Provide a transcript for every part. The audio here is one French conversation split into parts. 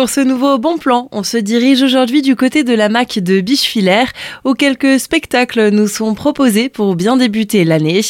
Pour ce nouveau bon plan, on se dirige aujourd'hui du côté de la MAC de Bichefilaire, où quelques spectacles nous sont proposés pour bien débuter l'année.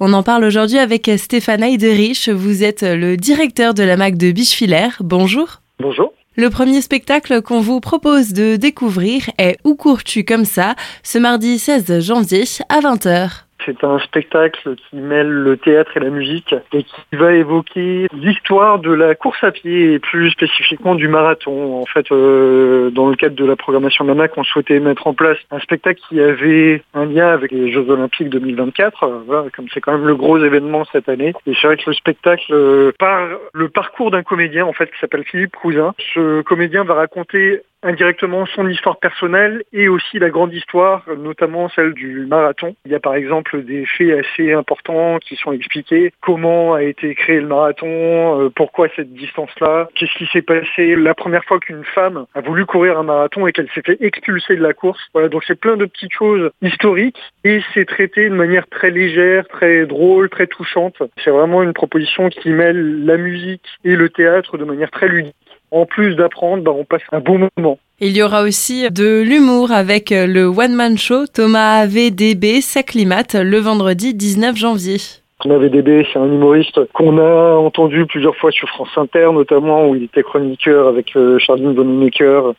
On en parle aujourd'hui avec Stéphane Heiderich. Vous êtes le directeur de la MAC de Bichefilaire. Bonjour. Bonjour. Le premier spectacle qu'on vous propose de découvrir est Où cours-tu comme ça ce mardi 16 janvier à 20h. C'est un spectacle qui mêle le théâtre et la musique et qui va évoquer l'histoire de la course à pied et plus spécifiquement du marathon. En fait, euh, dans le cadre de la programmation de on souhaitait mettre en place un spectacle qui avait un lien avec les Jeux Olympiques 2024, euh, comme c'est quand même le gros événement cette année. Et c'est vrai que le spectacle euh, part le parcours d'un comédien en fait qui s'appelle Philippe Cousin. Ce comédien va raconter indirectement son histoire personnelle et aussi la grande histoire, notamment celle du marathon. Il y a par exemple des faits assez importants qui sont expliqués. Comment a été créé le marathon, euh, pourquoi cette distance-là, qu'est-ce qui s'est passé la première fois qu'une femme a voulu courir un marathon et qu'elle s'est fait expulser de la course. Voilà, donc c'est plein de petites choses historiques et c'est traité de manière très légère, très drôle, très touchante. C'est vraiment une proposition qui mêle la musique et le théâtre de manière très ludique en plus d'apprendre, bah, on passe un bon moment. Il y aura aussi de l'humour avec le One Man Show Thomas AVDB s'acclimate le vendredi 19 janvier. VDB, c'est un humoriste qu'on a entendu plusieurs fois sur France Inter, notamment où il était chroniqueur avec euh, Charline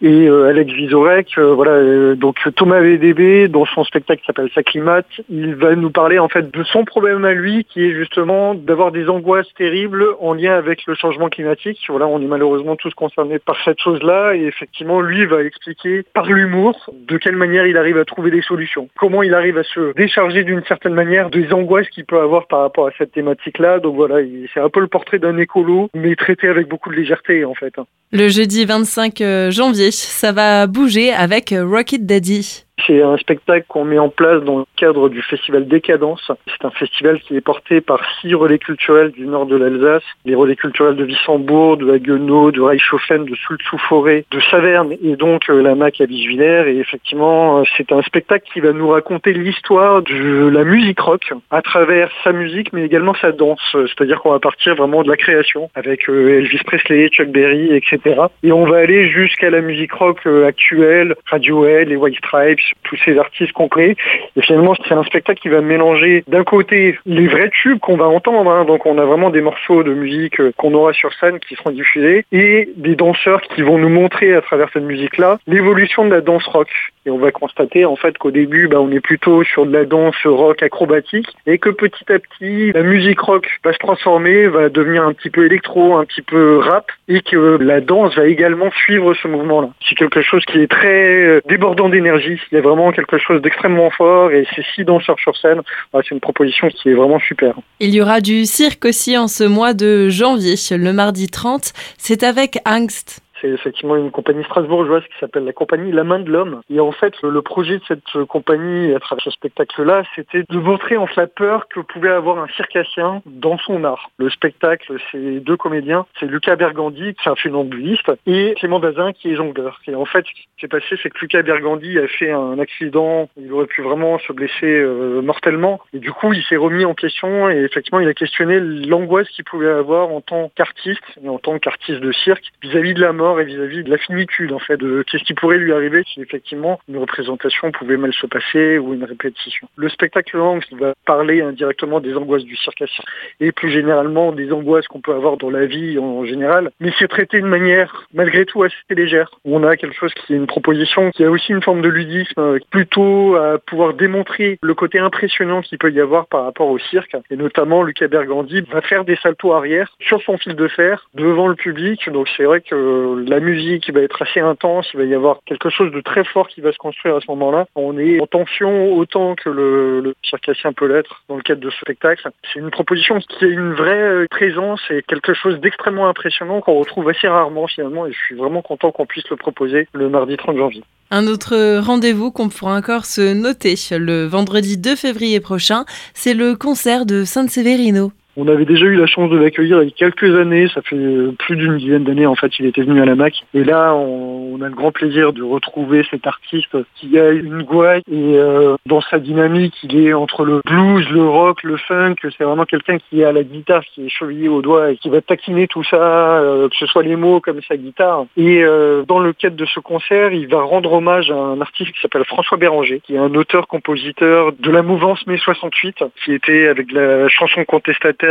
et euh, Alex Vizorek. Euh, voilà, donc Thomas VDB, dans son spectacle qui s'appelle Saclimate, il va nous parler en fait de son problème à lui, qui est justement d'avoir des angoisses terribles en lien avec le changement climatique. Voilà, on est malheureusement tous concernés par cette chose-là, et effectivement, lui va expliquer par l'humour de quelle manière il arrive à trouver des solutions, comment il arrive à se décharger d'une certaine manière des angoisses qu'il peut avoir par rapport à cette thématique-là. Donc voilà, c'est un peu le portrait d'un écolo, mais traité avec beaucoup de légèreté en fait. Le jeudi 25 euh, janvier, ça va bouger avec Rocket Daddy. C'est un spectacle qu'on met en place dans le cadre du festival Décadence. C'est un festival qui est porté par six relais culturels du nord de l'Alsace, les relais culturels de Wissembourg, de Haguenau, de Reichshofen, de Soultz-sous-Forêt, de Saverne et donc euh, la MAC à Bisvillers. Et effectivement, euh, c'est un spectacle qui va nous raconter l'histoire de la musique rock à travers sa musique, mais également sa danse. C'est-à-dire qu'on va partir vraiment de la création avec euh, Elvis Presley, Chuck Berry, etc. Et on va aller jusqu'à la musique rock actuelle, Radiohead, les White Stripes, tous ces artistes crée. Et finalement, c'est un spectacle qui va mélanger d'un côté les vrais tubes qu'on va entendre, hein. donc on a vraiment des morceaux de musique euh, qu'on aura sur scène qui seront diffusés, et des danseurs qui vont nous montrer à travers cette musique-là l'évolution de la danse rock. Et on va constater en fait qu'au début, bah, on est plutôt sur de la danse rock acrobatique, et que petit à petit, la musique rock va se transformer, va devenir un petit peu électro, un petit peu rap, et que la danse va également suivre ce mouvement-là. C'est quelque chose qui est très euh, débordant d'énergie il y a vraiment quelque chose d'extrêmement fort et c'est si danseurs sur scène. c'est une proposition qui est vraiment super. Il y aura du cirque aussi en ce mois de janvier, le mardi 30. C'est avec Angst. C'est effectivement une compagnie strasbourgeoise qui s'appelle la compagnie La Main de l'Homme. Et en fait, le projet de cette compagnie, à travers ce spectacle-là, c'était de montrer en fait la peur que pouvait avoir un circassien dans son art. Le spectacle, c'est deux comédiens. C'est Lucas Bergandi, qui est un funambuliste, et Clément Bazin, qui est jongleur. Et en fait, ce qui s'est passé, c'est que Lucas Bergandi a fait un accident. Il aurait pu vraiment se blesser euh, mortellement. Et du coup, il s'est remis en question et effectivement, il a questionné l'angoisse qu'il pouvait avoir en tant qu'artiste et en tant qu'artiste de cirque vis-à-vis de la mort et vis-à-vis de la finitude en fait, de qu'est-ce qui pourrait lui arriver si effectivement une représentation pouvait mal se passer ou une répétition. Le spectacle Angst va parler indirectement des angoisses du circassien et plus généralement des angoisses qu'on peut avoir dans la vie en général, mais c'est traité de manière malgré tout assez légère. On a quelque chose qui est une proposition qui a aussi une forme de ludisme, euh, plutôt à pouvoir démontrer le côté impressionnant qu'il peut y avoir par rapport au cirque, et notamment Lucas Bergandi va faire des saltos arrière sur son fil de fer devant le public, donc c'est vrai que la musique va être assez intense, il va y avoir quelque chose de très fort qui va se construire à ce moment-là. On est en tension autant que le, circassien peut l'être dans le cadre de ce spectacle. C'est une proposition qui a une vraie euh, présence et quelque chose d'extrêmement impressionnant qu'on retrouve assez rarement finalement et je suis vraiment content qu'on puisse le proposer le mardi 30 janvier. Un autre rendez-vous qu'on pourra encore se noter le vendredi 2 février prochain, c'est le concert de San Severino. On avait déjà eu la chance de l'accueillir il y a quelques années, ça fait plus d'une dizaine d'années en fait, il était venu à la MAC. Et là, on, a le grand plaisir de retrouver cet artiste qui a une gouaille et euh, dans sa dynamique, il est entre le blues, le rock, le funk. C'est vraiment quelqu'un qui a la guitare, qui est chevillé au doigt et qui va taquiner tout ça, euh, que ce soit les mots comme sa guitare. Et euh, dans le cadre de ce concert, il va rendre hommage à un artiste qui s'appelle François Béranger, qui est un auteur-compositeur de la mouvance mai 68, qui était avec la chanson contestataire,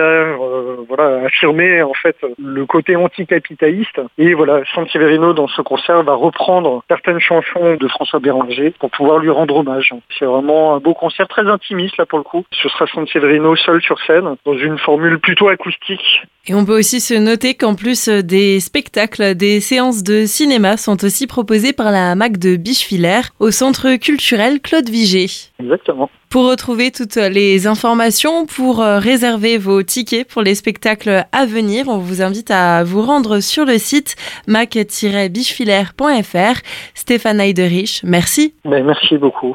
voilà, affirmé en fait le côté anticapitaliste. Et voilà, Santiverino dans ce concert va reprendre certaines chansons de François Béranger pour pouvoir lui rendre hommage. C'est vraiment un beau concert très intimiste là pour le coup. Ce sera Santiverino seul sur scène dans une formule plutôt acoustique. Et on peut aussi se noter qu'en plus des spectacles, des séances de cinéma sont aussi proposées par la MAC de Bichevillers au centre culturel Claude Vigée. Exactement. Pour retrouver toutes les informations, pour euh, réserver vos tickets pour les spectacles à venir, on vous invite à vous rendre sur le site mac-bichefilère.fr. Stéphane Heiderich, merci. Ben, merci beaucoup.